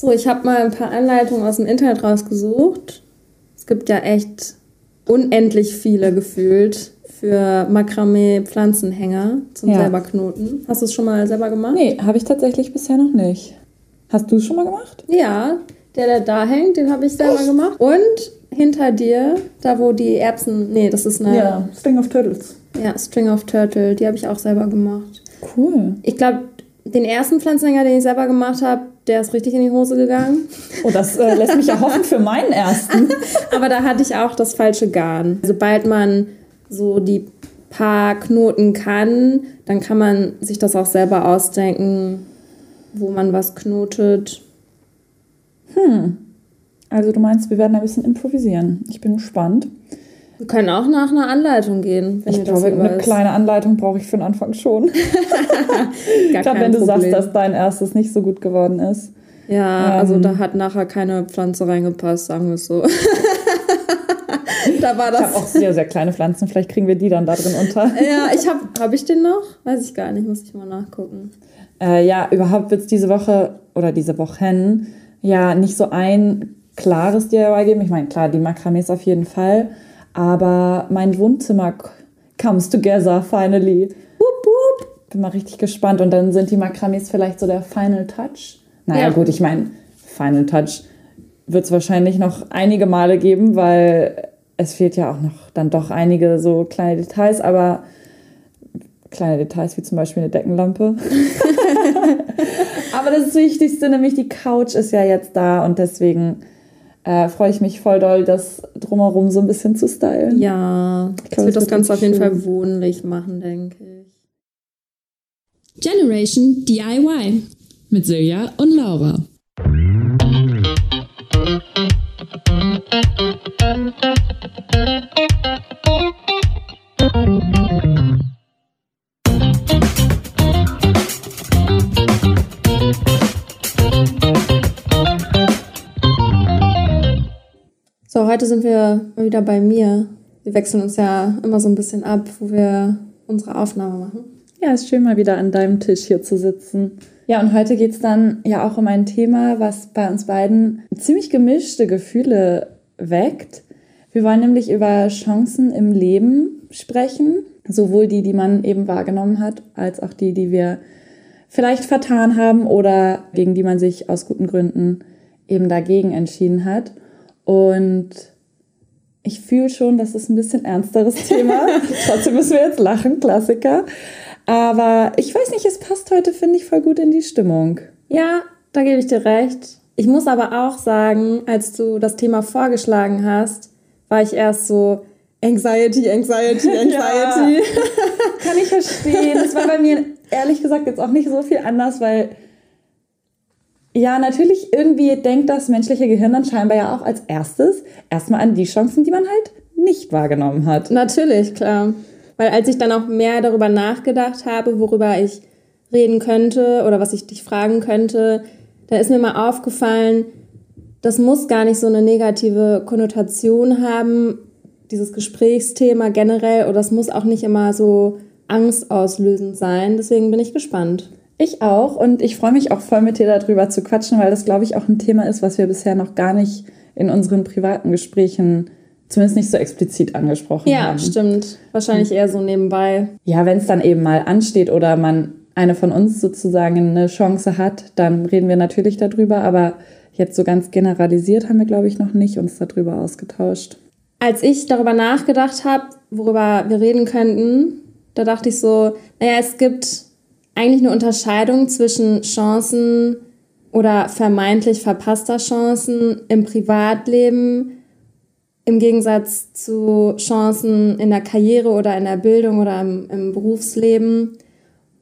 So, ich habe mal ein paar Anleitungen aus dem Internet rausgesucht. Es gibt ja echt unendlich viele gefühlt für Makramee-Pflanzenhänger zum Ja. selber knoten. Hast du es schon mal selber gemacht? Nee, habe ich tatsächlich bisher noch nicht. Hast du es schon mal gemacht? Ja, der, der da hängt, den habe ich selber gemacht. Und hinter dir, da wo die Erbsen, nee, das ist eine String of Turtles. ja, String of Turtle, die habe ich auch selber gemacht. Cool. Ich glaube, den ersten Pflanzenhänger, den ich selber gemacht habe, der ist richtig in die Hose gegangen. Oh, das äh, lässt mich ja hoffen für meinen ersten. Aber da hatte ich auch das falsche Garn. Sobald man so die paar Knoten kann, dann kann man sich das auch selber ausdenken, wo man was knotet. Also du meinst, wir werden ein bisschen improvisieren. Ich bin gespannt. Wir können auch nach einer Anleitung gehen, Ich das glaube, eine ist. kleine Anleitung brauche ich für den Anfang schon. Gerade wenn du sagst, Problem. dass dein erstes nicht so gut geworden ist. Ja, also Ähm. da hat nachher keine Pflanze reingepasst, sagen wir es so. da war Ich habe das. auch sehr, sehr kleine Pflanzen. Vielleicht kriegen wir die dann da drin unter. Ja, ich habe. Habe ich den noch? Weiß ich gar nicht, muss ich mal nachgucken. Äh, ja, überhaupt wird es diese Woche oder diese Wochen ja nicht so ein klares DIY geben. Ich meine, klar, die Makramees auf jeden Fall. Aber mein Wohnzimmer comes together finally. Wup, wup. Bin mal richtig gespannt. Und dann sind die Makramees vielleicht so der Final Touch. Naja, Ja. gut, ich meine, Final Touch wird es wahrscheinlich noch einige Male geben, weil es fehlt ja auch noch dann doch einige so kleine Details, aber kleine Details wie zum Beispiel eine Deckenlampe. aber das Wichtigste, nämlich die Couch ist ja jetzt da und deswegen äh, freue ich mich voll doll, das drumherum so ein bisschen zu stylen. Ja, das glaub, wird das wird Ganze auf jeden schön. Fall wohnlich machen, denke ich. Generation DIY mit Silja und Laura. Wieder bei mir. Wir wechseln uns ja immer so ein bisschen ab, wo wir unsere Aufnahme machen. Ja, ist schön mal wieder an deinem Tisch hier zu sitzen. Ja, und heute geht es dann ja auch um ein Thema, was bei uns beiden ziemlich gemischte Gefühle weckt. Wir wollen nämlich über Chancen im Leben sprechen, sowohl die, die man eben wahrgenommen hat, als auch die, die wir vielleicht vertan haben oder gegen die man sich aus guten Gründen eben dagegen entschieden hat. Und ich fühle schon, das ist ein bisschen ernsteres Thema. Trotzdem müssen wir jetzt lachen, Klassiker. Aber ich weiß nicht, es passt heute, finde ich, voll gut in die Stimmung. Ja, da gebe ich dir recht. Ich muss aber auch sagen, als du das Thema vorgeschlagen hast, war ich erst so Anxiety, Anxiety, Anxiety. Kann ich verstehen. Das war bei mir ehrlich gesagt jetzt auch nicht so viel anders, weil ja, natürlich irgendwie denkt das menschliche Gehirn dann scheinbar ja auch als erstes erstmal an die Chancen, die man halt nicht wahrgenommen hat. Natürlich, klar. Weil als ich dann auch mehr darüber nachgedacht habe, worüber ich reden könnte oder was ich dich fragen könnte, da ist mir mal aufgefallen, das muss gar nicht so eine negative Konnotation haben, dieses Gesprächsthema generell, oder es muss auch nicht immer so angstauslösend sein. Deswegen bin ich gespannt. Ich auch und ich freue mich auch voll mit dir darüber zu quatschen, weil das, glaube ich, auch ein Thema ist, was wir bisher noch gar nicht in unseren privaten Gesprächen zumindest nicht so explizit angesprochen Ja, haben. stimmt. Wahrscheinlich eher so nebenbei. Ja, wenn es dann eben mal ansteht oder man eine von uns sozusagen eine Chance hat, dann reden wir natürlich darüber, aber jetzt so ganz generalisiert haben wir, glaube ich, noch nicht uns darüber ausgetauscht. Als ich darüber nachgedacht habe, worüber wir reden könnten, da dachte ich so, naja, es gibt eigentlich eine Unterscheidung zwischen Chancen oder vermeintlich verpasster Chancen im Privatleben im Gegensatz zu Chancen in der Karriere oder in der Bildung oder im, im Berufsleben.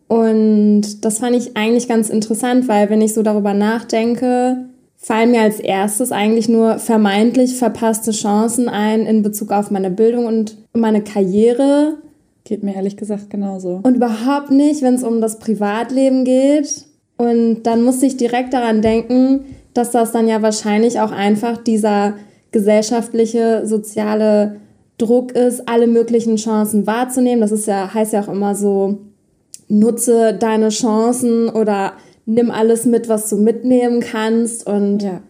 Und das fand ich eigentlich ganz interessant, weil wenn ich so darüber nachdenke, fallen mir als erstes eigentlich nur vermeintlich verpasste Chancen ein in Bezug auf meine Bildung und meine Karriere Geht mir ehrlich gesagt genauso. und überhaupt nicht, wenn es um das Privatleben geht. Und dann musste ich direkt daran denken, dass das dann ja wahrscheinlich auch einfach dieser gesellschaftliche, soziale Druck ist, alle möglichen Chancen wahrzunehmen. Das ist ja, heißt ja auch immer so, nutze deine Chancen oder nimm alles mit, was du mitnehmen kannst. Und ja.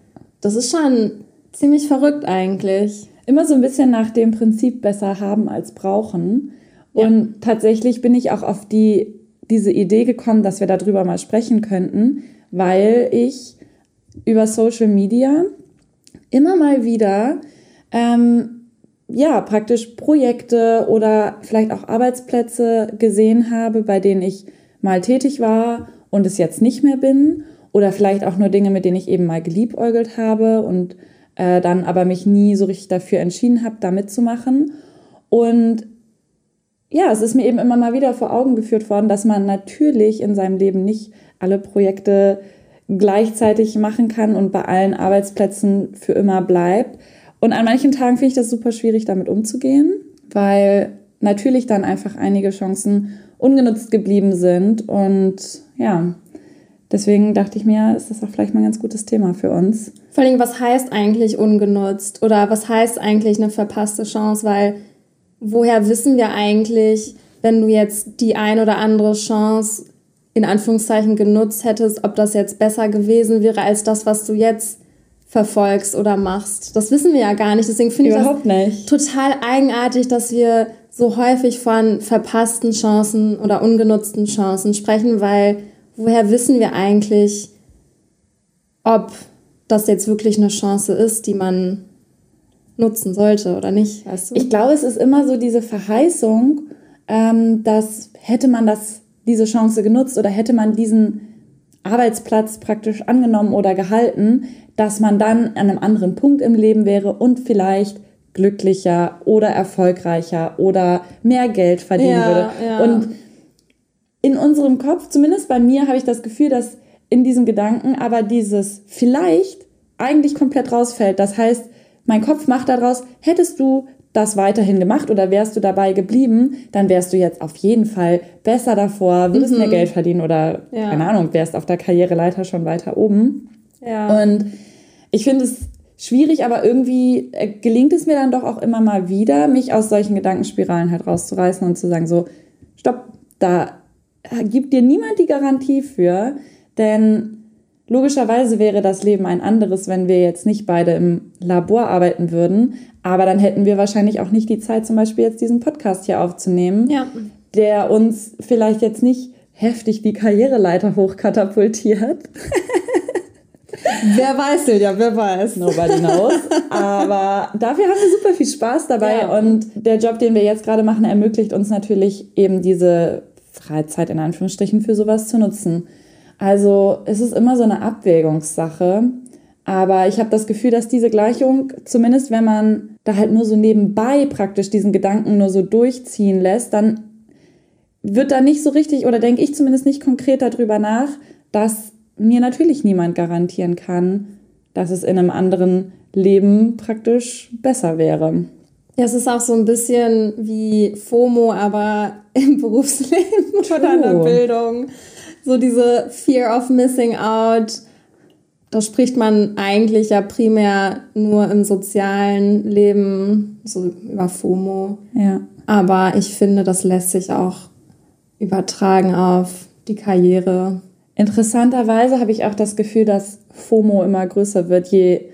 das ist schon ziemlich verrückt eigentlich. Immer so ein bisschen nach dem Prinzip besser haben als brauchen. Und tatsächlich bin ich auch auf die, diese Idee gekommen, dass wir darüber mal sprechen könnten, weil ich über Social Media immer mal wieder ähm, ja, praktisch Projekte oder vielleicht auch Arbeitsplätze gesehen habe, bei denen ich mal tätig war und es jetzt nicht mehr bin. Oder vielleicht auch nur Dinge, mit denen ich eben mal geliebäugelt habe und äh, dann aber mich nie so richtig dafür entschieden habe, da mitzumachen. Und ja, es ist mir eben immer mal wieder vor Augen geführt worden, dass man natürlich in seinem Leben nicht alle Projekte gleichzeitig machen kann und bei allen Arbeitsplätzen für immer bleibt. Und an manchen Tagen finde ich das super schwierig, damit umzugehen, weil natürlich dann einfach einige Chancen ungenutzt geblieben sind. Und ja, deswegen dachte ich mir, ist das auch vielleicht mal ein ganz gutes Thema für uns. Vor allem, was heißt eigentlich ungenutzt? Oder was heißt eigentlich eine verpasste Chance? Weil woher wissen wir eigentlich, wenn du jetzt die ein oder andere Chance in Anführungszeichen genutzt hättest, ob das jetzt besser gewesen wäre als das, was du jetzt verfolgst oder machst. Das wissen wir ja gar nicht. Deswegen finde ich das nicht. total eigenartig, dass wir so häufig von verpassten Chancen oder ungenutzten Chancen sprechen, weil woher wissen wir eigentlich, ob das jetzt wirklich eine Chance ist, die man nutzen sollte oder nicht, weißt du? Ich glaube, es ist immer so diese Verheißung, ähm, dass hätte man das diese Chance genutzt oder hätte man diesen Arbeitsplatz praktisch angenommen oder gehalten, dass man dann an einem anderen Punkt im Leben wäre und vielleicht glücklicher oder erfolgreicher oder mehr Geld verdienen ja, würde. Ja. Und in unserem Kopf, zumindest bei mir, habe ich das Gefühl, dass in diesem Gedanken aber dieses vielleicht eigentlich komplett rausfällt. Das heißt, mein Kopf macht daraus, hättest du das weiterhin gemacht oder wärst du dabei geblieben, dann wärst du jetzt auf jeden Fall besser davor, würdest mhm. mehr Geld verdienen oder, ja. keine Ahnung, wärst auf der Karriereleiter schon weiter oben. Ja. Und ich finde es schwierig, aber irgendwie äh, gelingt es mir dann doch auch immer mal wieder, mich aus solchen Gedankenspiralen halt rauszureißen und zu sagen, so, stopp, da gibt dir niemand die Garantie für, denn Logischerweise wäre das Leben ein anderes, wenn wir jetzt nicht beide im Labor arbeiten würden. Aber dann hätten wir wahrscheinlich auch nicht die Zeit, zum Beispiel jetzt diesen Podcast hier aufzunehmen, ja. der uns vielleicht jetzt nicht heftig die Karriereleiter hochkatapultiert. wer weiß, ja, wer weiß. Nobody knows. Aber dafür haben wir super viel Spaß dabei. Ja. Und der Job, den wir jetzt gerade machen, ermöglicht uns natürlich eben diese Freizeit in Anführungsstrichen für sowas zu nutzen. Also es ist immer so eine Abwägungssache. Aber ich habe das Gefühl, dass diese Gleichung, zumindest wenn man da halt nur so nebenbei praktisch diesen Gedanken nur so durchziehen lässt, dann wird da nicht so richtig, oder denke ich zumindest nicht konkret darüber nach, dass mir natürlich niemand garantieren kann, dass es in einem anderen Leben praktisch besser wäre. Ja, es ist auch so ein bisschen wie FOMO, aber im Berufsleben oder in der Bildung so diese Fear of Missing Out, da spricht man eigentlich ja primär nur im sozialen Leben, so über FOMO. Ja. Aber ich finde, das lässt sich auch übertragen auf die Karriere. Interessanterweise habe ich auch das Gefühl, dass FOMO immer größer wird. Je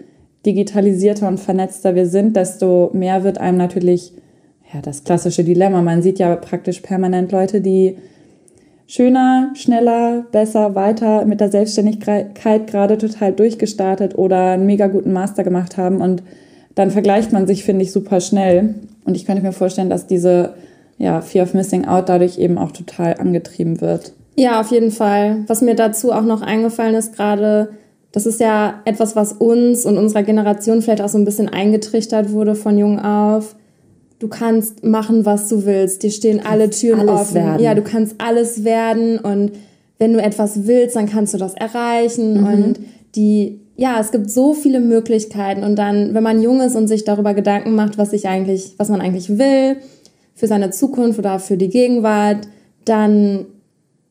digitalisierter und vernetzter wir sind, desto mehr wird einem natürlich ja, das klassische Dilemma. Man sieht ja praktisch permanent Leute, die schöner, schneller, besser, weiter mit der Selbstständigkeit gerade total durchgestartet oder einen mega guten Master gemacht haben und dann vergleicht man sich, finde ich, super schnell. Und ich könnte mir vorstellen, dass diese ja, Fear of Missing Out dadurch eben auch total angetrieben wird. Ja, auf jeden Fall. Was mir dazu auch noch eingefallen ist gerade, das ist ja etwas, was uns und unserer Generation vielleicht auch so ein bisschen eingetrichtert wurde von jung auf du kannst machen, was du willst. Dir stehen alle Türen offen. Werden. Ja, du kannst alles werden und wenn du etwas willst, dann kannst du das erreichen mhm. und die ja, es gibt so viele Möglichkeiten und dann, wenn man jung ist und sich darüber Gedanken macht, was ich eigentlich, was man eigentlich will für seine Zukunft oder für die Gegenwart, dann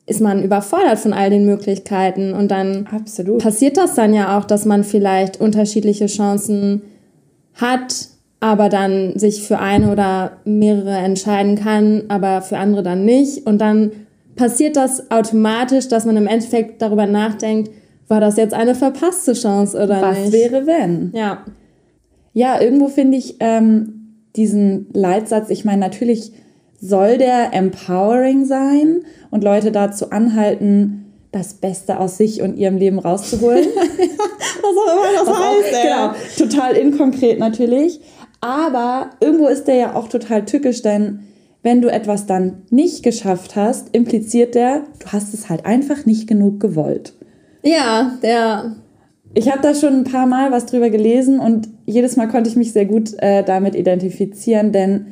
ist man überfordert von all den Möglichkeiten und dann Absolut. passiert das dann ja auch, dass man vielleicht unterschiedliche Chancen hat aber dann sich für eine oder mehrere entscheiden kann, aber für andere dann nicht. Und dann passiert das automatisch, dass man im Endeffekt darüber nachdenkt, war das jetzt eine verpasste Chance oder Was nicht? wäre, wenn? Ja. Ja, irgendwo finde ich ähm, diesen Leitsatz, ich meine, natürlich soll der empowering sein und Leute dazu anhalten, das Beste aus sich und ihrem Leben rauszuholen. Was auch immer das Was auch, genau, total inkonkret natürlich. Aber irgendwo ist der ja auch total tückisch, denn wenn du etwas dann nicht geschafft hast, impliziert der, du hast es halt einfach nicht genug gewollt. Ja, der. Ich habe da schon ein paar Mal was drüber gelesen und jedes Mal konnte ich mich sehr gut äh, damit identifizieren, denn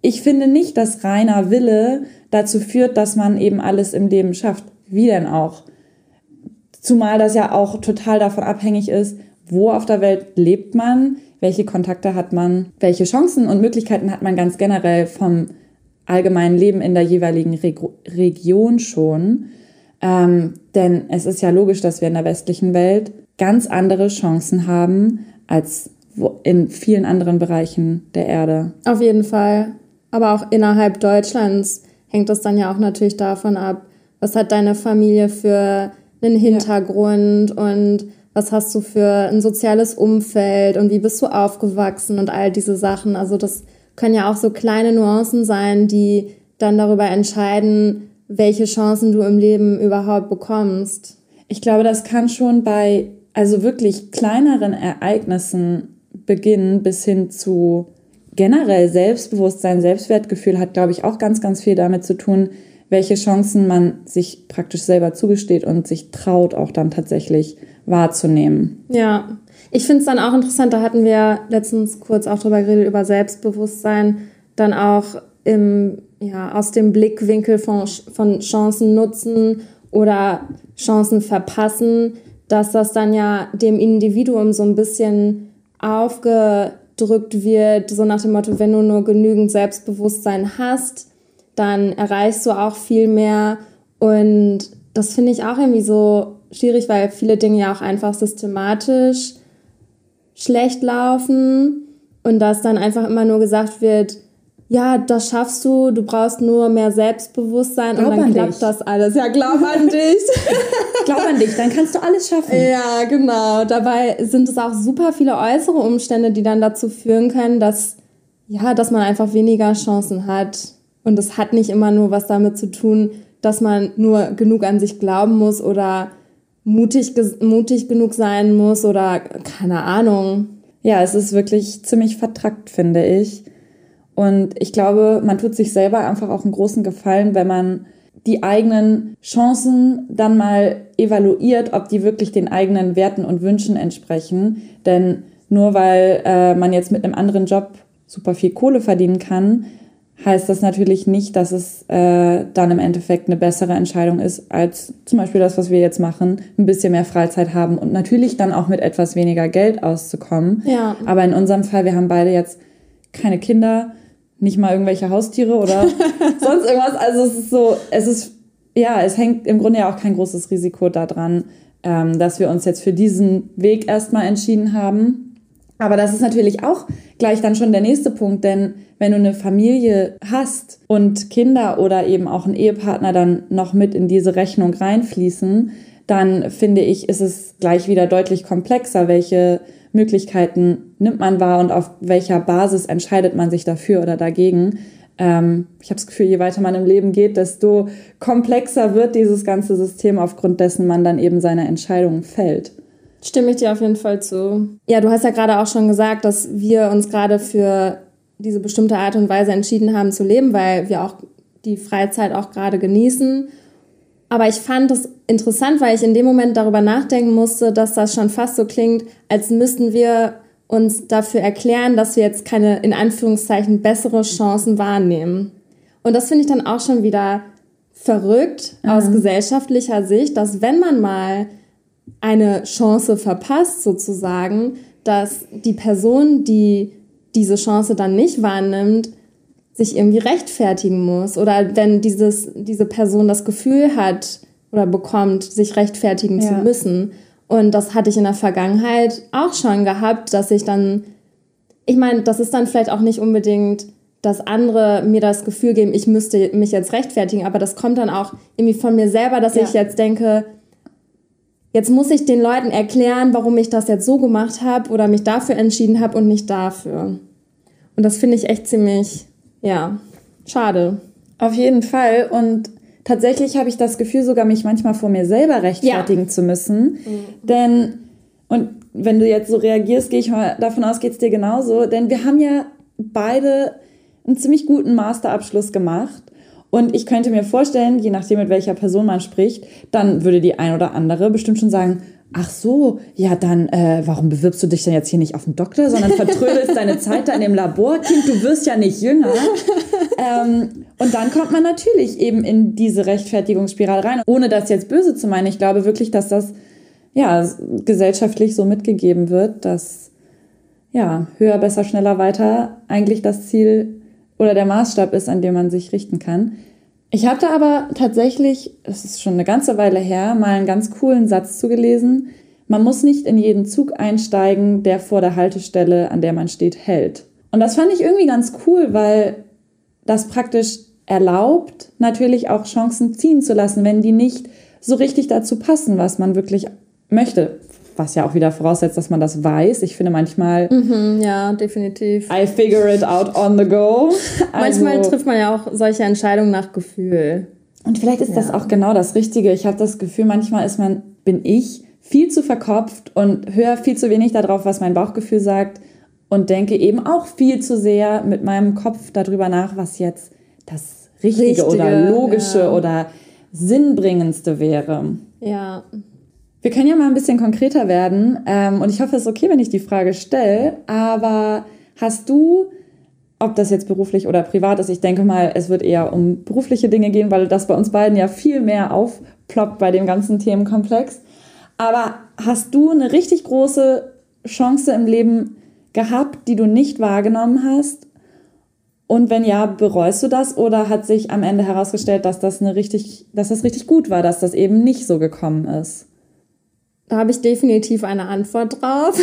ich finde nicht, dass reiner Wille dazu führt, dass man eben alles im Leben schafft. Wie denn auch? Zumal das ja auch total davon abhängig ist, wo auf der Welt lebt man, welche Kontakte hat man, welche Chancen und Möglichkeiten hat man ganz generell vom allgemeinen Leben in der jeweiligen Reg Region schon. Ähm, denn es ist ja logisch, dass wir in der westlichen Welt ganz andere Chancen haben als in vielen anderen Bereichen der Erde. Auf jeden Fall. Aber auch innerhalb Deutschlands hängt das dann ja auch natürlich davon ab, was hat deine Familie für einen Hintergrund ja. und was hast du für ein soziales Umfeld und wie bist du aufgewachsen und all diese Sachen. Also das können ja auch so kleine Nuancen sein, die dann darüber entscheiden, welche Chancen du im Leben überhaupt bekommst. Ich glaube, das kann schon bei also wirklich kleineren Ereignissen beginnen bis hin zu generell Selbstbewusstsein, Selbstwertgefühl hat, glaube ich, auch ganz, ganz viel damit zu tun, welche Chancen man sich praktisch selber zugesteht und sich traut, auch dann tatsächlich wahrzunehmen. Ja, ich finde es dann auch interessant, da hatten wir letztens kurz auch drüber geredet, über Selbstbewusstsein, dann auch im, ja, aus dem Blickwinkel von, von Chancen nutzen oder Chancen verpassen, dass das dann ja dem Individuum so ein bisschen aufgedrückt wird, so nach dem Motto, wenn du nur genügend Selbstbewusstsein hast, dann erreichst du auch viel mehr. Und das finde ich auch irgendwie so schwierig, weil viele Dinge ja auch einfach systematisch schlecht laufen und dass dann einfach immer nur gesagt wird, ja, das schaffst du, du brauchst nur mehr Selbstbewusstsein glaub und dann klappt dich. das alles. Ja, glaub an dich. glaub an dich, dann kannst du alles schaffen. Ja, genau. Dabei sind es auch super viele äußere Umstände, die dann dazu führen können, dass, ja, dass man einfach weniger Chancen hat. Und es hat nicht immer nur was damit zu tun, dass man nur genug an sich glauben muss oder mutig, mutig genug sein muss oder keine Ahnung. Ja, es ist wirklich ziemlich vertrackt, finde ich. Und ich glaube, man tut sich selber einfach auch einen großen Gefallen, wenn man die eigenen Chancen dann mal evaluiert, ob die wirklich den eigenen Werten und Wünschen entsprechen. Denn nur weil äh, man jetzt mit einem anderen Job super viel Kohle verdienen kann, heißt das natürlich nicht, dass es äh, dann im Endeffekt eine bessere Entscheidung ist, als zum Beispiel das, was wir jetzt machen, ein bisschen mehr Freizeit haben und natürlich dann auch mit etwas weniger Geld auszukommen. Ja. Aber in unserem Fall, wir haben beide jetzt keine Kinder, nicht mal irgendwelche Haustiere oder sonst irgendwas. Also es ist so, es ist, ja, es hängt im Grunde ja auch kein großes Risiko daran, ähm, dass wir uns jetzt für diesen Weg erstmal entschieden haben. Aber das ist natürlich auch gleich dann schon der nächste Punkt, denn wenn du eine Familie hast und Kinder oder eben auch ein Ehepartner dann noch mit in diese Rechnung reinfließen, dann finde ich, ist es gleich wieder deutlich komplexer, welche Möglichkeiten nimmt man wahr und auf welcher Basis entscheidet man sich dafür oder dagegen. Ähm, ich habe das Gefühl, je weiter man im Leben geht, desto komplexer wird dieses ganze System, aufgrund dessen man dann eben seine Entscheidungen fällt. Stimme ich dir auf jeden Fall zu. Ja, du hast ja gerade auch schon gesagt, dass wir uns gerade für diese bestimmte Art und Weise entschieden haben zu leben, weil wir auch die Freizeit auch gerade genießen. Aber ich fand es interessant, weil ich in dem Moment darüber nachdenken musste, dass das schon fast so klingt, als müssten wir uns dafür erklären, dass wir jetzt keine in Anführungszeichen bessere Chancen wahrnehmen. Und das finde ich dann auch schon wieder verrückt mhm. aus gesellschaftlicher Sicht, dass wenn man mal eine Chance verpasst sozusagen, dass die Person, die diese Chance dann nicht wahrnimmt, sich irgendwie rechtfertigen muss. Oder wenn dieses, diese Person das Gefühl hat oder bekommt, sich rechtfertigen ja. zu müssen. Und das hatte ich in der Vergangenheit auch schon gehabt, dass ich dann, ich meine, das ist dann vielleicht auch nicht unbedingt dass andere mir das Gefühl geben, ich müsste mich jetzt rechtfertigen, aber das kommt dann auch irgendwie von mir selber, dass ja. ich jetzt denke, jetzt muss ich den Leuten erklären, warum ich das jetzt so gemacht habe oder mich dafür entschieden habe und nicht dafür. Und das finde ich echt ziemlich, ja, schade. Auf jeden Fall. Und tatsächlich habe ich das Gefühl, sogar mich manchmal vor mir selber rechtfertigen ja. zu müssen. Mhm. Denn, und wenn du jetzt so reagierst, gehe ich mal davon aus, geht es dir genauso. Denn wir haben ja beide einen ziemlich guten Masterabschluss gemacht. Und ich könnte mir vorstellen, je nachdem, mit welcher Person man spricht, dann würde die ein oder andere bestimmt schon sagen, ach so, ja dann, äh, warum bewirbst du dich denn jetzt hier nicht auf den Doktor, sondern vertrödelst deine Zeit da in dem Labor? Kind, du wirst ja nicht jünger. Ähm, und dann kommt man natürlich eben in diese Rechtfertigungsspirale rein, ohne das jetzt böse zu meinen. Ich glaube wirklich, dass das ja gesellschaftlich so mitgegeben wird, dass ja höher, besser, schneller, weiter eigentlich das Ziel oder der Maßstab ist, an dem man sich richten kann. Ich da aber tatsächlich, es ist schon eine ganze Weile her, mal einen ganz coolen Satz zugelesen. Man muss nicht in jeden Zug einsteigen, der vor der Haltestelle, an der man steht, hält. Und das fand ich irgendwie ganz cool, weil das praktisch erlaubt, natürlich auch Chancen ziehen zu lassen, wenn die nicht so richtig dazu passen, was man wirklich möchte was ja auch wieder voraussetzt, dass man das weiß. Ich finde manchmal. Mhm, ja, definitiv. I figure it out on the go. Also, manchmal trifft man ja auch solche Entscheidungen nach Gefühl. Und vielleicht ist ja. das auch genau das Richtige. Ich habe das Gefühl, manchmal ist man, bin ich viel zu verkopft und höre viel zu wenig darauf, was mein Bauchgefühl sagt und denke eben auch viel zu sehr mit meinem Kopf darüber nach, was jetzt das Richtige, Richtige oder Logische ja. oder Sinnbringendste wäre. Ja. Wir können ja mal ein bisschen konkreter werden. Ähm, und ich hoffe, es ist okay, wenn ich die Frage stelle. Aber hast du, ob das jetzt beruflich oder privat ist, ich denke mal, es wird eher um berufliche Dinge gehen, weil das bei uns beiden ja viel mehr aufploppt bei dem ganzen Themenkomplex. Aber hast du eine richtig große Chance im Leben gehabt, die du nicht wahrgenommen hast? Und wenn ja, bereust du das oder hat sich am Ende herausgestellt, dass das eine richtig, dass das richtig gut war, dass das eben nicht so gekommen ist? Da habe ich definitiv eine Antwort drauf.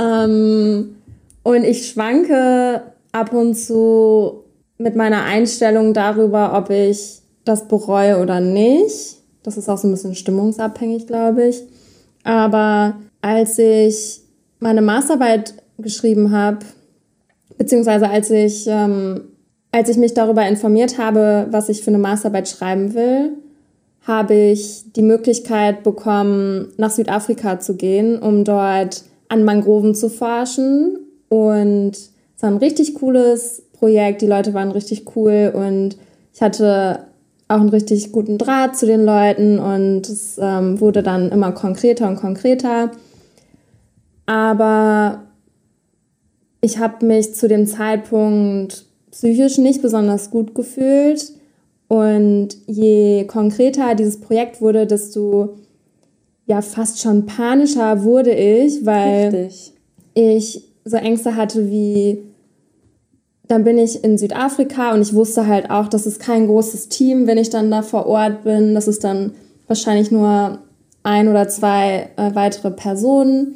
ähm, und ich schwanke ab und zu mit meiner Einstellung darüber, ob ich das bereue oder nicht. Das ist auch so ein bisschen stimmungsabhängig, glaube ich. Aber als ich meine Masterarbeit geschrieben habe, beziehungsweise als ich, ähm, als ich mich darüber informiert habe, was ich für eine Masterarbeit schreiben will, habe ich die Möglichkeit bekommen, nach Südafrika zu gehen, um dort an Mangroven zu forschen. Und es war ein richtig cooles Projekt. Die Leute waren richtig cool und ich hatte auch einen richtig guten Draht zu den Leuten und es ähm, wurde dann immer konkreter und konkreter. Aber ich habe mich zu dem Zeitpunkt psychisch nicht besonders gut gefühlt und je konkreter dieses Projekt wurde, desto ja fast schon panischer wurde ich, weil Richtig. ich so Ängste hatte wie dann bin ich in Südafrika und ich wusste halt auch, das ist kein großes Team, wenn ich dann da vor Ort bin. Das ist dann wahrscheinlich nur ein oder zwei äh, weitere Personen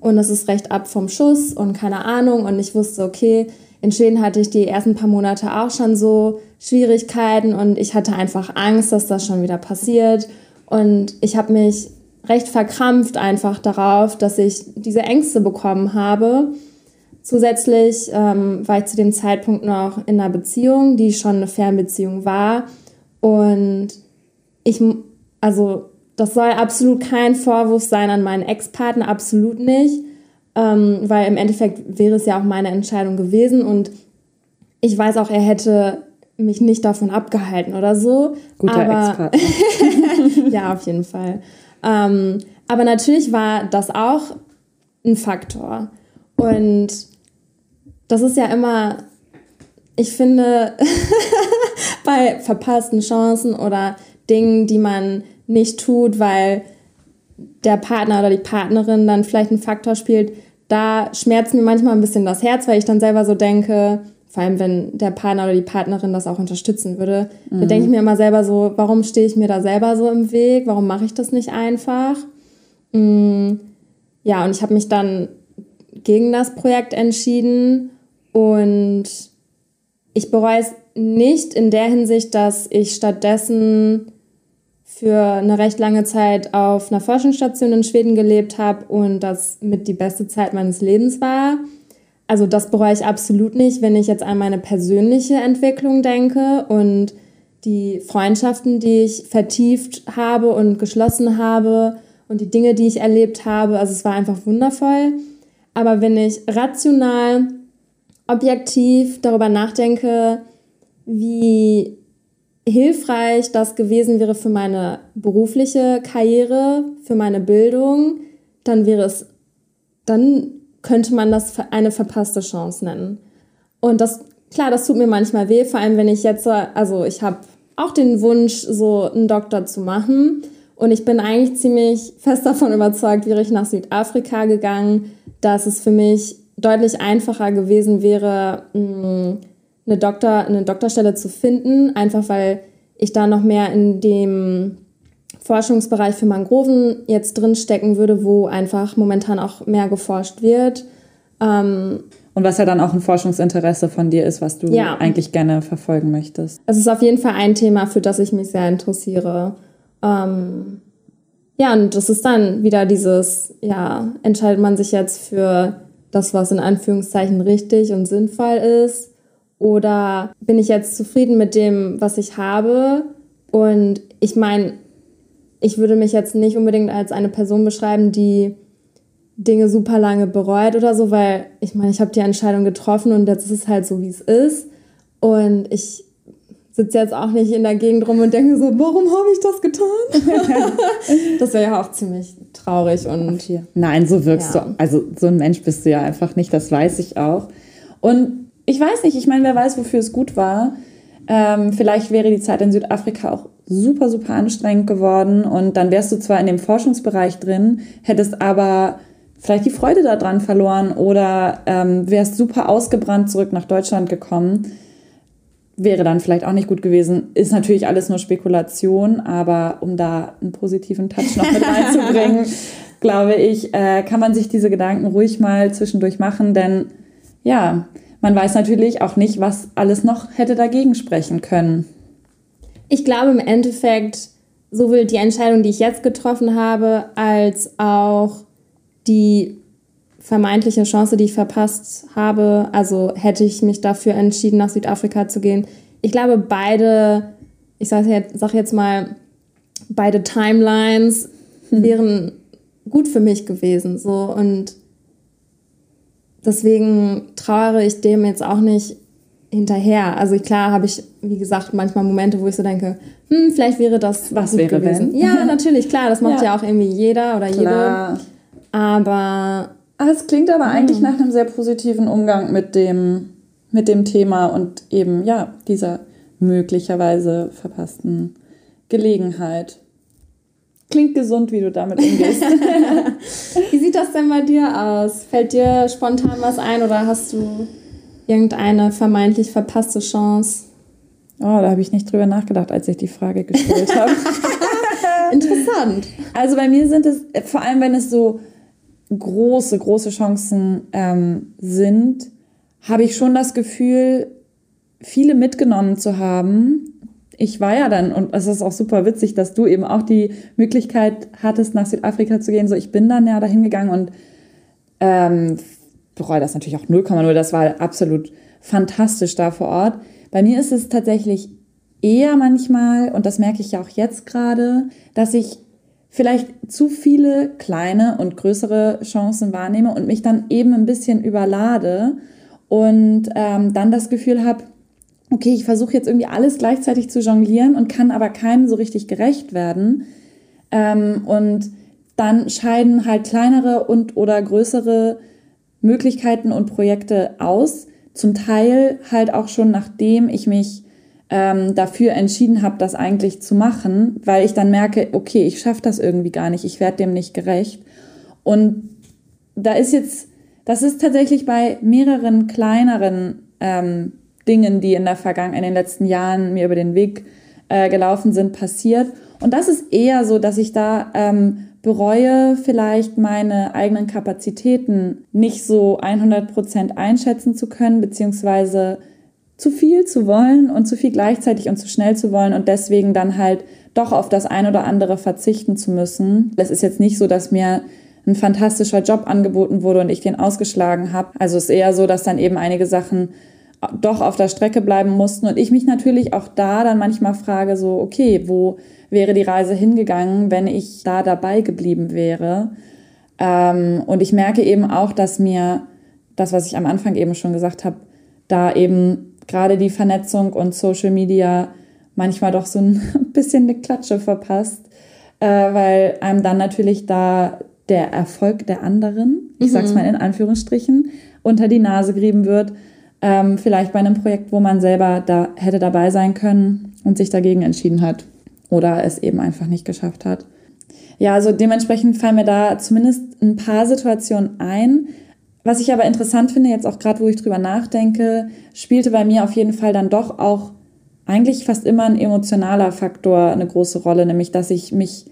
und das ist recht ab vom Schuss und keine Ahnung. Und ich wusste, okay, in Schweden hatte ich die ersten paar Monate auch schon so Schwierigkeiten und ich hatte einfach Angst, dass das schon wieder passiert. Und ich habe mich recht verkrampft einfach darauf, dass ich diese Ängste bekommen habe. Zusätzlich ähm, war ich zu dem Zeitpunkt noch in einer Beziehung, die schon eine Fernbeziehung war. Und ich, also das soll absolut kein Vorwurf sein an meinen Ex-Partner, absolut nicht ähm, weil im Endeffekt wäre es ja auch meine Entscheidung gewesen und ich weiß auch, er hätte mich nicht davon abgehalten oder so. Guter Ex-Partner. ja, auf jeden Fall. Ähm, aber natürlich war das auch ein Faktor. Und das ist ja immer, ich finde, bei verpassten Chancen oder Dingen, die man nicht tut, weil der Partner oder die Partnerin dann vielleicht ein Faktor spielt, da schmerzt mir manchmal ein bisschen das Herz, weil ich dann selber so denke, vor allem wenn der Partner oder die Partnerin das auch unterstützen würde, mhm. da denke ich mir immer selber so, warum stehe ich mir da selber so im Weg? Warum mache ich das nicht einfach? Mhm. Ja, und ich habe mich dann gegen das Projekt entschieden Und ich bereue es nicht in der Hinsicht, dass ich stattdessen für eine recht lange Zeit auf einer Forschungsstation in Schweden gelebt habe und das mit die beste Zeit meines Lebens war. Also das bereue ich absolut nicht, wenn ich jetzt an meine persönliche Entwicklung denke und die Freundschaften, die ich vertieft habe und geschlossen habe und die Dinge, die ich erlebt habe. Also es war einfach wundervoll. Aber wenn ich rational, objektiv darüber nachdenke, wie hilfreich das gewesen wäre für meine berufliche Karriere, für meine Bildung, dann wäre es, dann könnte man das eine verpasste Chance nennen. Und das, klar, das tut mir manchmal weh, vor allem wenn ich jetzt, also ich habe auch den Wunsch, so einen Doktor zu machen. Und ich bin eigentlich ziemlich fest davon überzeugt, wäre ich nach Südafrika gegangen, dass es für mich deutlich einfacher gewesen wäre, mm, eine, Doktor, eine Doktorstelle zu finden, einfach weil ich da noch mehr in dem Forschungsbereich für Mangroven jetzt drinstecken würde, wo einfach momentan auch mehr geforscht wird. Ähm, und was ja dann auch ein Forschungsinteresse von dir ist, was du ja. eigentlich gerne verfolgen möchtest. Es ist auf jeden Fall ein Thema, für das ich mich sehr interessiere. Ähm, ja, und das ist dann wieder dieses, ja, entscheidet man sich jetzt für das, was in Anführungszeichen richtig und sinnvoll ist oder bin ich jetzt zufrieden mit dem, was ich habe? Und ich meine, ich würde mich jetzt nicht unbedingt als eine Person beschreiben, die Dinge super lange bereut oder so, weil ich meine, ich habe die Entscheidung getroffen und jetzt ist es halt so, wie es ist. Und ich sitze jetzt auch nicht in der Gegend rum und denke so, warum habe ich das getan? das wäre ja auch ziemlich traurig und. Nein, so wirkst ja. du. Also so ein Mensch bist du ja einfach nicht, das weiß ich auch. Und ich weiß nicht, ich meine, wer weiß, wofür es gut war. Ähm, vielleicht wäre die Zeit in Südafrika auch super, super anstrengend geworden und dann wärst du zwar in dem Forschungsbereich drin, hättest aber vielleicht die Freude daran verloren oder ähm, wärst super ausgebrannt zurück nach Deutschland gekommen. Wäre dann vielleicht auch nicht gut gewesen. Ist natürlich alles nur Spekulation, aber um da einen positiven Touch noch mit reinzubringen, glaube ich, äh, kann man sich diese Gedanken ruhig mal zwischendurch machen, denn ja, man weiß natürlich auch nicht, was alles noch hätte dagegen sprechen können. Ich glaube im Endeffekt, sowohl die Entscheidung, die ich jetzt getroffen habe, als auch die vermeintliche Chance, die ich verpasst habe, also hätte ich mich dafür entschieden, nach Südafrika zu gehen. Ich glaube, beide, ich sage jetzt, sag jetzt mal, beide Timelines wären gut für mich gewesen. So und deswegen trauere ich dem jetzt auch nicht hinterher. Also klar habe ich, wie gesagt, manchmal Momente, wo ich so denke, hm, vielleicht wäre das was wäre gewesen. Wenn? Ja, natürlich, klar, das macht ja, ja auch irgendwie jeder oder klar. jede. Aber ah, es klingt aber mh. eigentlich nach einem sehr positiven Umgang mit dem mit dem Thema und eben ja dieser möglicherweise verpassten Gelegenheit. Klingt gesund, wie du damit umgehst. wie sieht das denn bei dir aus? Fällt dir spontan was ein oder hast du irgendeine vermeintlich verpasste Chance? Oh, da habe ich nicht drüber nachgedacht, als ich die Frage gestellt habe. Interessant. Also bei mir sind es, vor allem wenn es so große, große Chancen ähm, sind, habe ich schon das Gefühl, viele mitgenommen zu haben, ich war ja dann, und es ist auch super witzig, dass du eben auch die Möglichkeit hattest, nach Südafrika zu gehen. So, ich bin dann ja dahin gegangen und ähm, bereue das natürlich auch 0,0. Das war absolut fantastisch da vor Ort. Bei mir ist es tatsächlich eher manchmal, und das merke ich ja auch jetzt gerade, dass ich vielleicht zu viele kleine und größere Chancen wahrnehme und mich dann eben ein bisschen überlade und ähm, dann das Gefühl habe, okay, ich versuche jetzt irgendwie alles gleichzeitig zu jonglieren und kann aber keinem so richtig gerecht werden. Ähm, und dann scheiden halt kleinere und oder größere Möglichkeiten und Projekte aus. Zum Teil halt auch schon nachdem ich mich ähm, dafür entschieden habe, das eigentlich zu machen, weil ich dann merke, okay, ich schaffe das irgendwie gar nicht, ich werde dem nicht gerecht. Und da ist jetzt, das ist tatsächlich bei mehreren kleineren ähm, Dingen, die in der Vergangenheit, in den letzten Jahren mir über den Weg äh, gelaufen sind, passiert. Und das ist eher so, dass ich da ähm, bereue vielleicht meine eigenen Kapazitäten nicht so 100% einschätzen zu können, beziehungsweise zu viel zu wollen und zu viel gleichzeitig und zu schnell zu wollen und deswegen dann halt doch auf das ein oder andere verzichten zu müssen. Es ist jetzt nicht so, dass mir ein fantastischer Job angeboten wurde und ich den ausgeschlagen habe. Also es ist eher so, dass dann eben einige Sachen doch auf der Strecke bleiben mussten und ich mich natürlich auch da dann manchmal frage, so, okay, wo wäre die Reise hingegangen, wenn ich da dabei geblieben wäre? Ähm, und ich merke eben auch, dass mir das, was ich am Anfang eben schon gesagt habe, da eben gerade die Vernetzung und Social Media manchmal doch so ein bisschen eine Klatsche verpasst, äh, weil einem dann natürlich da der Erfolg der anderen, ich mhm. sag's mal in Anführungsstrichen, unter die Nase gerieben wird. Ähm, vielleicht bei einem Projekt, wo man selber da hätte dabei sein können und sich dagegen entschieden hat oder es eben einfach nicht geschafft hat. Ja, also dementsprechend fallen mir da zumindest ein paar Situationen ein. Was ich aber interessant finde, jetzt auch gerade, wo ich drüber nachdenke, spielte bei mir auf jeden Fall dann doch auch eigentlich fast immer ein emotionaler Faktor eine große Rolle, nämlich dass ich mich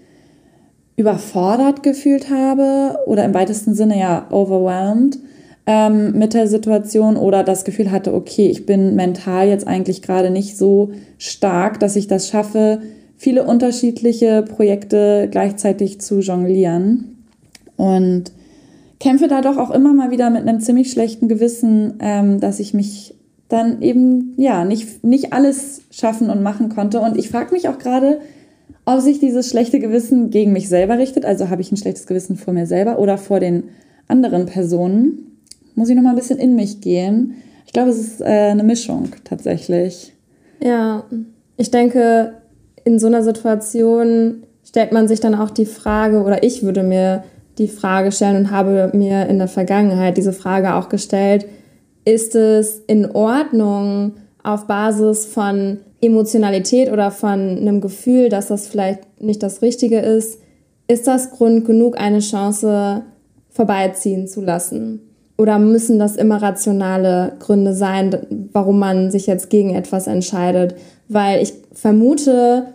überfordert gefühlt habe oder im weitesten Sinne ja overwhelmed ähm, mit der Situation oder das Gefühl hatte, okay, ich bin mental jetzt eigentlich gerade nicht so stark, dass ich das schaffe, viele unterschiedliche Projekte gleichzeitig zu jonglieren. Und kämpfe da doch auch immer mal wieder mit einem ziemlich schlechten Gewissen, ähm, dass ich mich dann eben ja nicht, nicht alles schaffen und machen konnte. Und ich frage mich auch gerade, ob sich dieses schlechte Gewissen gegen mich selber richtet. Also habe ich ein schlechtes Gewissen vor mir selber oder vor den anderen Personen. Muss ich noch mal ein bisschen in mich gehen. Ich glaube, es ist äh, eine Mischung tatsächlich. Ja, ich denke, in so einer Situation stellt man sich dann auch die Frage, oder ich würde mir die Frage stellen und habe mir in der Vergangenheit diese Frage auch gestellt, ist es in Ordnung auf Basis von Emotionalität oder von einem Gefühl, dass das vielleicht nicht das Richtige ist, ist das Grund genug, eine Chance vorbeiziehen zu lassen? Oder müssen das immer rationale Gründe sein, warum man sich jetzt gegen etwas entscheidet? Weil ich vermute,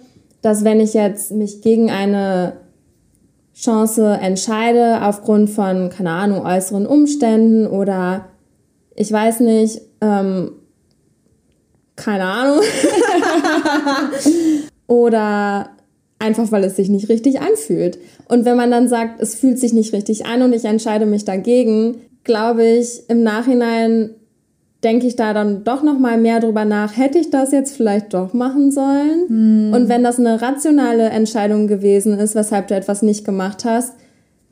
dass wenn ich jetzt mich gegen eine Chance entscheide, aufgrund von, keine Ahnung, äußeren Umständen oder ich weiß nicht, ähm, keine Ahnung, oder einfach weil es sich nicht richtig anfühlt. Und wenn man dann sagt, es fühlt sich nicht richtig an und ich entscheide mich dagegen, glaube ich, im Nachhinein denke ich da dann doch noch mal mehr drüber nach, hätte ich das jetzt vielleicht doch machen sollen? Hm. Und wenn das eine rationale Entscheidung gewesen ist, weshalb du etwas nicht gemacht hast,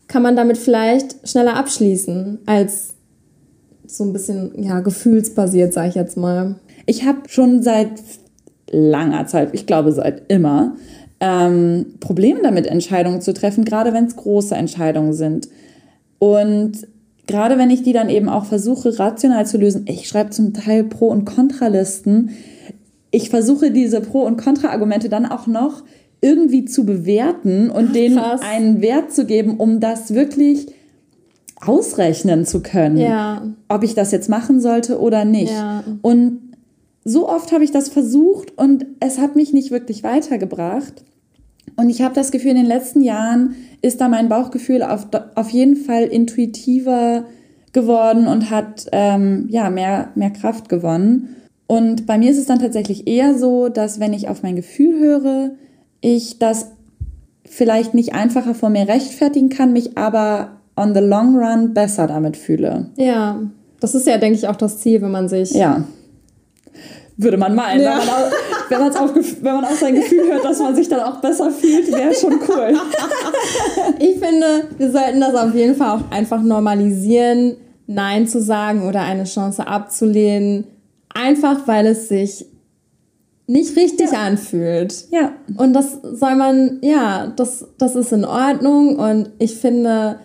kann man damit vielleicht schneller abschließen als so ein bisschen ja gefühlsbasiert, sage ich jetzt mal. Ich habe schon seit langer Zeit, ich glaube seit immer, ähm, Probleme damit, Entscheidungen zu treffen, gerade wenn es große Entscheidungen sind. Und gerade wenn ich die dann eben auch versuche, rational zu lösen, ich schreibe zum Teil Pro- und Kontralisten, ich versuche diese Pro- und Kontra-Argumente dann auch noch irgendwie zu bewerten und Ach, denen einen Wert zu geben, um das wirklich ausrechnen zu können, ja. ob ich das jetzt machen sollte oder nicht. Ja. Und so oft habe ich das versucht und es hat mich nicht wirklich weitergebracht. Und ich habe das Gefühl, in den letzten Jahren ist da mein Bauchgefühl auf, auf jeden Fall intuitiver geworden und hat ähm, ja, mehr, mehr Kraft gewonnen. Und bei mir ist es dann tatsächlich eher so, dass wenn ich auf mein Gefühl höre, ich das vielleicht nicht einfacher vor mir rechtfertigen kann, mich aber on the long run besser damit fühle. Ja, das ist ja, denke ich, auch das Ziel, wenn man sich ja würde man meinen. Ja. Wenn, man auch, wenn, man auf sein Gefühl hört, dass man sich dann auch besser fühlt, wäre schon cool. Ich finde, wir sollten das auf jeden Fall auch einfach normalisieren, Nein zu sagen oder eine Chance abzulehnen. Einfach weil es sich nicht richtig ja. anfühlt. Ja. Und das soll man, ja, das, das ist in Ordnung. Und ich finde,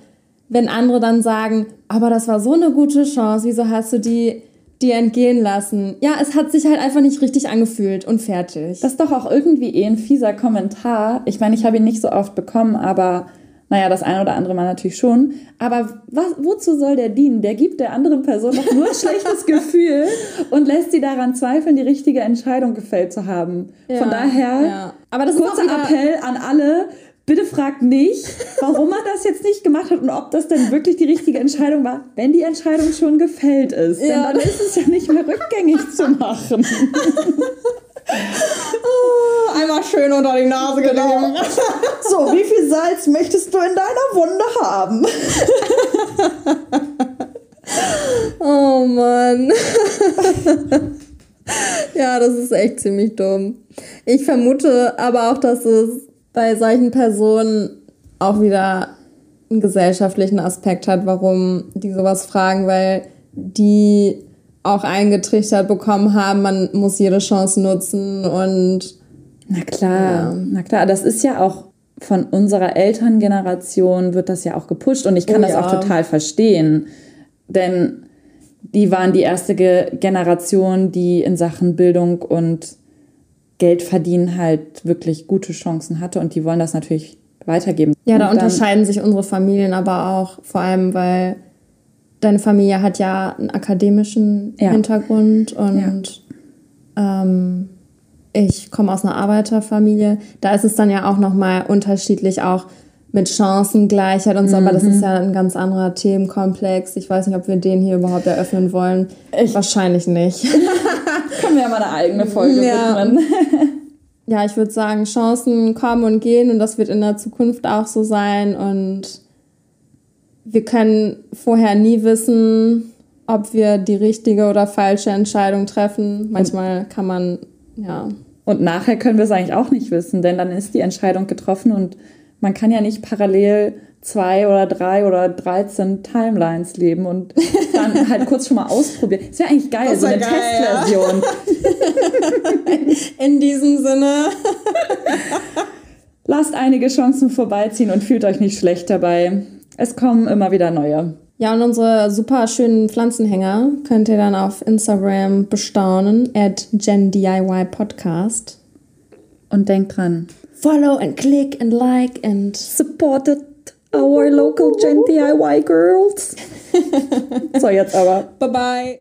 wenn andere dann sagen, aber das war so eine gute Chance, wieso hast du die dir entgehen lassen. Ja, es hat sich halt einfach nicht richtig angefühlt und fertig. Das ist doch auch irgendwie eh ein fieser Kommentar. Ich meine, ich habe ihn nicht so oft bekommen, aber naja, das eine oder andere Mal natürlich schon. Aber was, wozu soll der dienen? Der gibt der anderen Person doch nur ein schlechtes Gefühl und lässt sie daran zweifeln, die richtige Entscheidung gefällt zu haben. Ja, Von daher, ja. Aber das kurzer Appell an alle, bitte fragt nicht, warum er das jetzt nicht gemacht hat und ob das denn wirklich die richtige Entscheidung war, wenn die Entscheidung schon gefällt ist. Denn dann ist es ja nicht mehr rückgängig zu machen. Einmal schön unter die Nase genommen. So, wie viel Salz möchtest du in deiner Wunde haben? Oh Mann. ja, das ist echt ziemlich dumm. Ich vermute aber auch, dass es bei solchen Personen auch wieder einen gesellschaftlichen Aspekt hat, warum die sowas fragen, weil die auch eingetrichtert bekommen haben, man muss jede Chance nutzen und na klar, ja. na klar, das ist ja auch von unserer Elterngeneration wird das ja auch gepusht und ich kann oh, das ja. auch total verstehen, denn die waren die erste Generation, die in Sachen Bildung und Geld verdienen halt wirklich gute Chancen hatte und die wollen das natürlich weitergeben. Ja, da unterscheiden sich unsere Familien aber auch, vor allem weil deine Familie hat ja einen akademischen ja. Hintergrund und ja. ähm, ich komme aus einer Arbeiterfamilie. Da ist es dann ja auch nochmal unterschiedlich, auch mit Chancengleichheit und so, mhm. aber das ist mhm. ja ein ganz anderer Themenkomplex. Ich weiß nicht, ob wir den hier überhaupt eröffnen wollen. Ich Wahrscheinlich nicht. Können wir ja mal eine eigene Folge ja. widmen. ja, ich würde sagen, Chancen kommen und gehen und das wird in der Zukunft auch so sein und wir können vorher nie wissen, ob wir die richtige oder falsche Entscheidung treffen. Manchmal kann man, ja. Und nachher können wir es eigentlich auch nicht wissen, denn dann ist die Entscheidung getroffen und man kann ja nicht parallel zwei oder drei oder 13 Timelines leben und dann halt kurz schon mal ausprobieren. Ist ja eigentlich geil, so eine geil, Testversion. Ja. In diesem Sinne. Lasst einige Chancen vorbeiziehen und fühlt euch nicht schlecht dabei. Es kommen immer wieder neue. Ja, und unsere super schönen Pflanzenhänger könnt ihr dann auf Instagram bestaunen, at GenDIY Und denkt dran, follow and click and like and support our local Gen DIY girls. so jetzt aber. Bye bye.